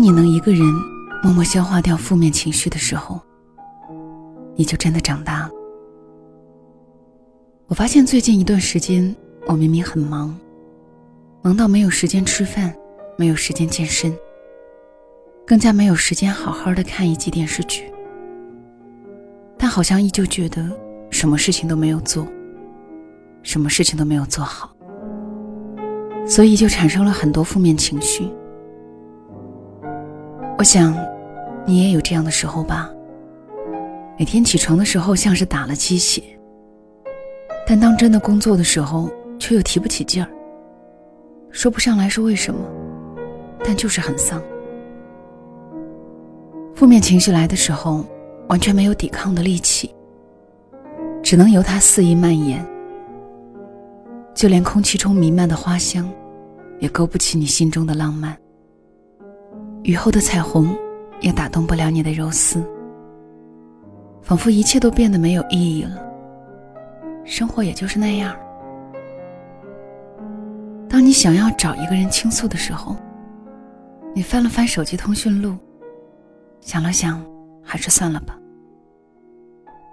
当你能一个人默默消化掉负面情绪的时候，你就真的长大了。我发现最近一段时间，我明明很忙，忙到没有时间吃饭，没有时间健身，更加没有时间好好的看一集电视剧，但好像依旧觉得什么事情都没有做，什么事情都没有做好，所以就产生了很多负面情绪。我想，你也有这样的时候吧。每天起床的时候像是打了鸡血，但当真的工作的时候却又提不起劲儿。说不上来是为什么，但就是很丧。负面情绪来的时候，完全没有抵抗的力气，只能由它肆意蔓延。就连空气中弥漫的花香，也勾不起你心中的浪漫。雨后的彩虹，也打动不了你的柔丝。仿佛一切都变得没有意义了，生活也就是那样。当你想要找一个人倾诉的时候，你翻了翻手机通讯录，想了想，还是算了吧。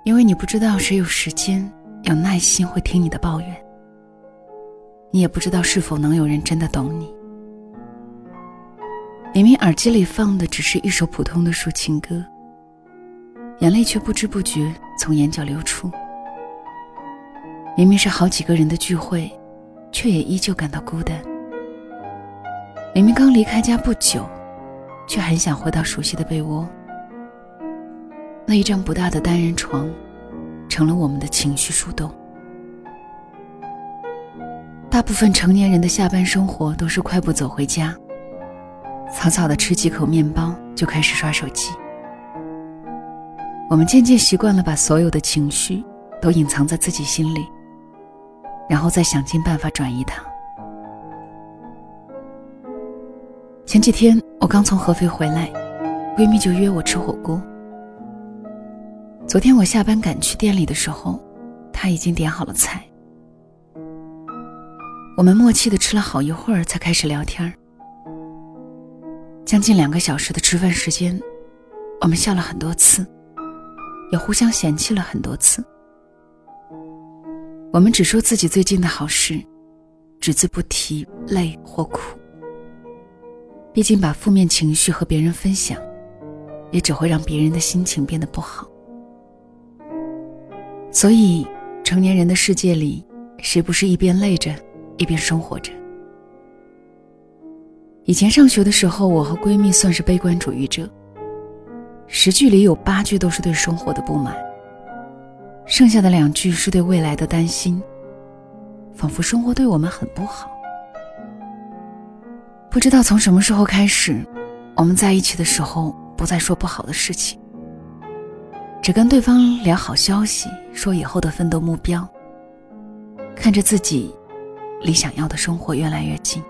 因为你不知道谁有时间、有耐心会听你的抱怨，你也不知道是否能有人真的懂你。明明耳机里放的只是一首普通的抒情歌，眼泪却不知不觉从眼角流出。明明是好几个人的聚会，却也依旧感到孤单。明明刚离开家不久，却很想回到熟悉的被窝。那一张不大的单人床，成了我们的情绪树洞。大部分成年人的下班生活都是快步走回家。草草的吃几口面包，就开始刷手机。我们渐渐习惯了把所有的情绪都隐藏在自己心里，然后再想尽办法转移它。前几天我刚从合肥回来，闺蜜就约我吃火锅。昨天我下班赶去店里的时候，她已经点好了菜。我们默契的吃了好一会儿，才开始聊天儿。将近两个小时的吃饭时间，我们笑了很多次，也互相嫌弃了很多次。我们只说自己最近的好事，只字不提累或苦。毕竟把负面情绪和别人分享，也只会让别人的心情变得不好。所以，成年人的世界里，谁不是一边累着，一边生活着？以前上学的时候，我和闺蜜算是悲观主义者。十句里有八句都是对生活的不满，剩下的两句是对未来的担心，仿佛生活对我们很不好。不知道从什么时候开始，我们在一起的时候不再说不好的事情，只跟对方聊好消息，说以后的奋斗目标，看着自己离想要的生活越来越近。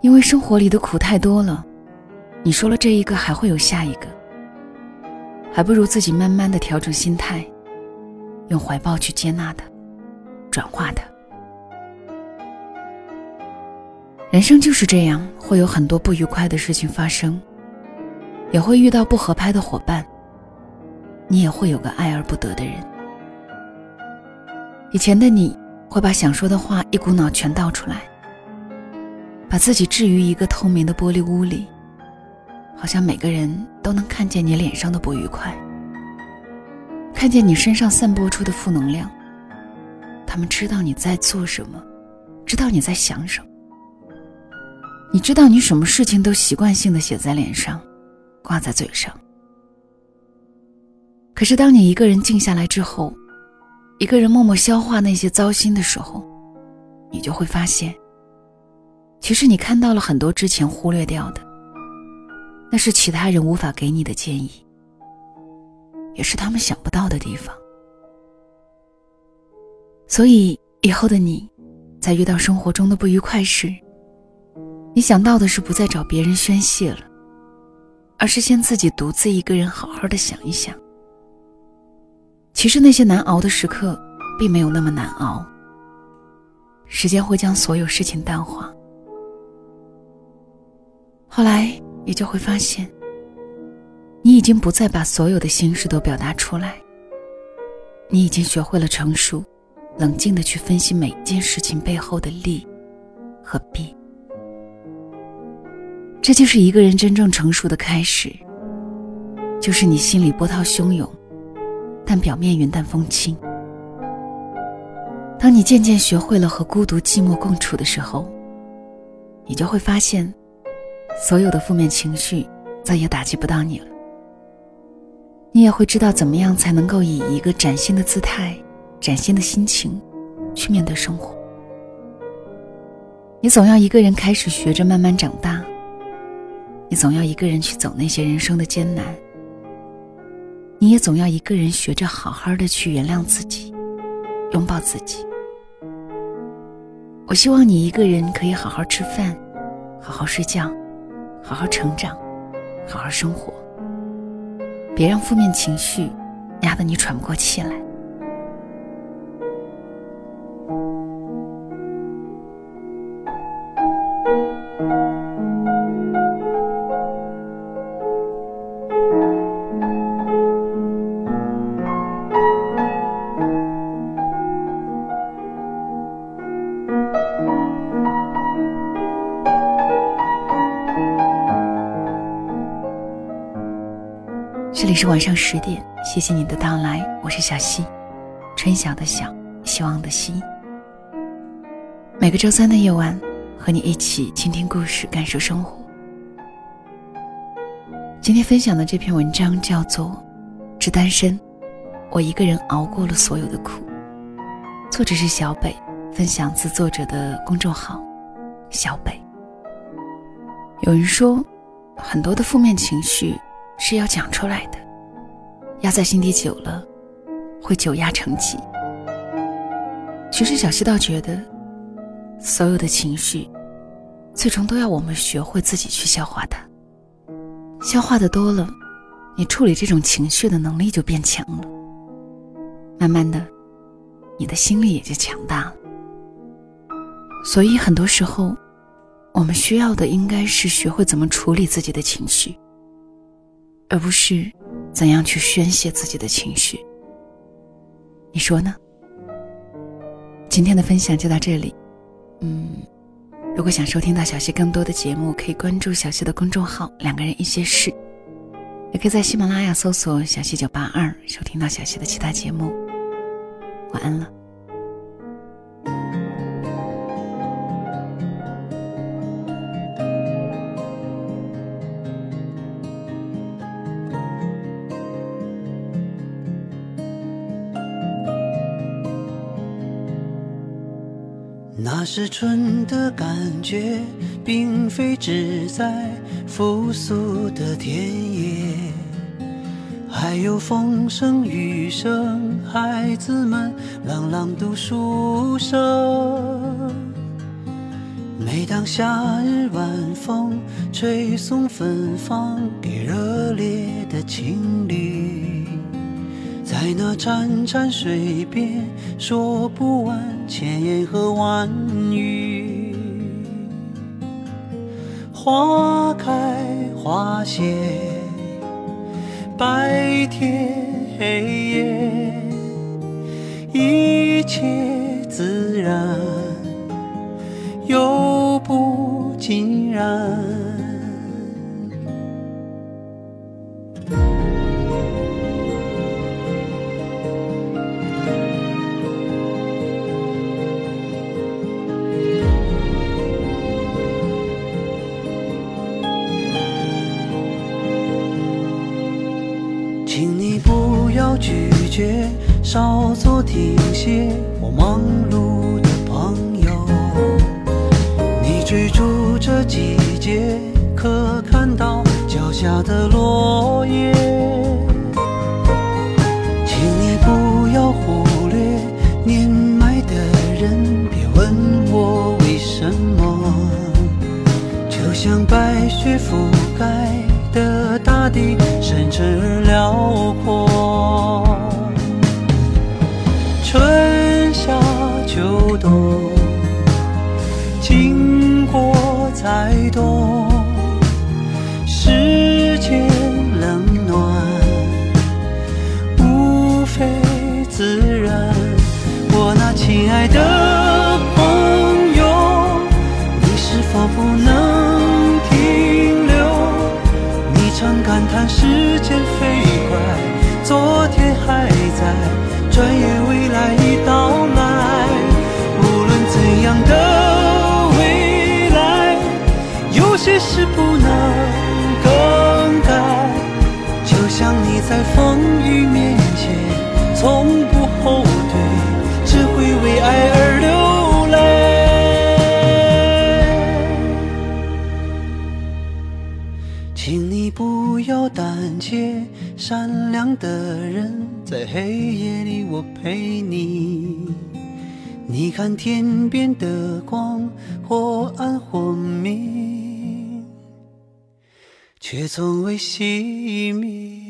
因为生活里的苦太多了，你说了这一个，还会有下一个，还不如自己慢慢的调整心态，用怀抱去接纳它，转化它。人生就是这样，会有很多不愉快的事情发生，也会遇到不合拍的伙伴，你也会有个爱而不得的人。以前的你会把想说的话一股脑全倒出来。把自己置于一个透明的玻璃屋里，好像每个人都能看见你脸上的不愉快，看见你身上散播出的负能量。他们知道你在做什么，知道你在想什么。你知道你什么事情都习惯性的写在脸上，挂在嘴上。可是当你一个人静下来之后，一个人默默消化那些糟心的时候，你就会发现。其实你看到了很多之前忽略掉的，那是其他人无法给你的建议，也是他们想不到的地方。所以以后的你，在遇到生活中的不愉快时，你想到的是不再找别人宣泄了，而是先自己独自一个人好好的想一想。其实那些难熬的时刻，并没有那么难熬，时间会将所有事情淡化。后来你就会发现，你已经不再把所有的心事都表达出来。你已经学会了成熟、冷静的去分析每件事情背后的利和弊。这就是一个人真正成熟的开始，就是你心里波涛汹涌，但表面云淡风轻。当你渐渐学会了和孤独寂寞共处的时候，你就会发现，所有的负面情绪再也打击不到你了。你也会知道怎么样才能够以一个崭新的姿态、崭新的心情去面对生活。你总要一个人开始学着慢慢长大。你总要一个人去走那些人生的艰难，你也总要一个人学着好好的去原谅自己，拥抱自己。我希望你一个人可以好好吃饭，好好睡觉，好好成长，好好生活。别让负面情绪压得你喘不过气来。是晚上十点，谢谢你的到来，我是小溪，春晓的晓，希望的希。每个周三的夜晚，和你一起倾听故事，感受生活。今天分享的这篇文章叫做《只单身，我一个人熬过了所有的苦》，作者是小北，分享自作者的公众号小北。有人说，很多的负面情绪。是要讲出来的，压在心底久了，会久压成疾。其实小溪倒觉得，所有的情绪，最终都要我们学会自己去消化它。消化的多了，你处理这种情绪的能力就变强了。慢慢的，你的心力也就强大了。所以很多时候，我们需要的应该是学会怎么处理自己的情绪。而不是怎样去宣泄自己的情绪，你说呢？今天的分享就到这里。嗯，如果想收听到小溪更多的节目，可以关注小溪的公众号“两个人一些事”，也可以在喜马拉雅搜索“小溪九八二”收听到小溪的其他节目。晚安了。是春的感觉，并非只在复苏的田野，还有风声、雨声，孩子们朗朗读书声。每当夏日晚风吹送芬芳给热烈的情侣。在那潺潺水边，说不完千言和万语。花开花谢，白天黑夜，一切自然，又不尽然。请你不要拒绝，稍作停歇。我忙碌的朋友，你追逐着季节，可看到脚下的落叶？请你不要忽略年迈的人，别问我为什么。就像白雪覆盖的大地，深沉而辽阔。春夏秋冬，经过再多，请你不要胆怯，善良的人在黑夜里我陪你。你看天边的光，或暗或明。却从未熄灭。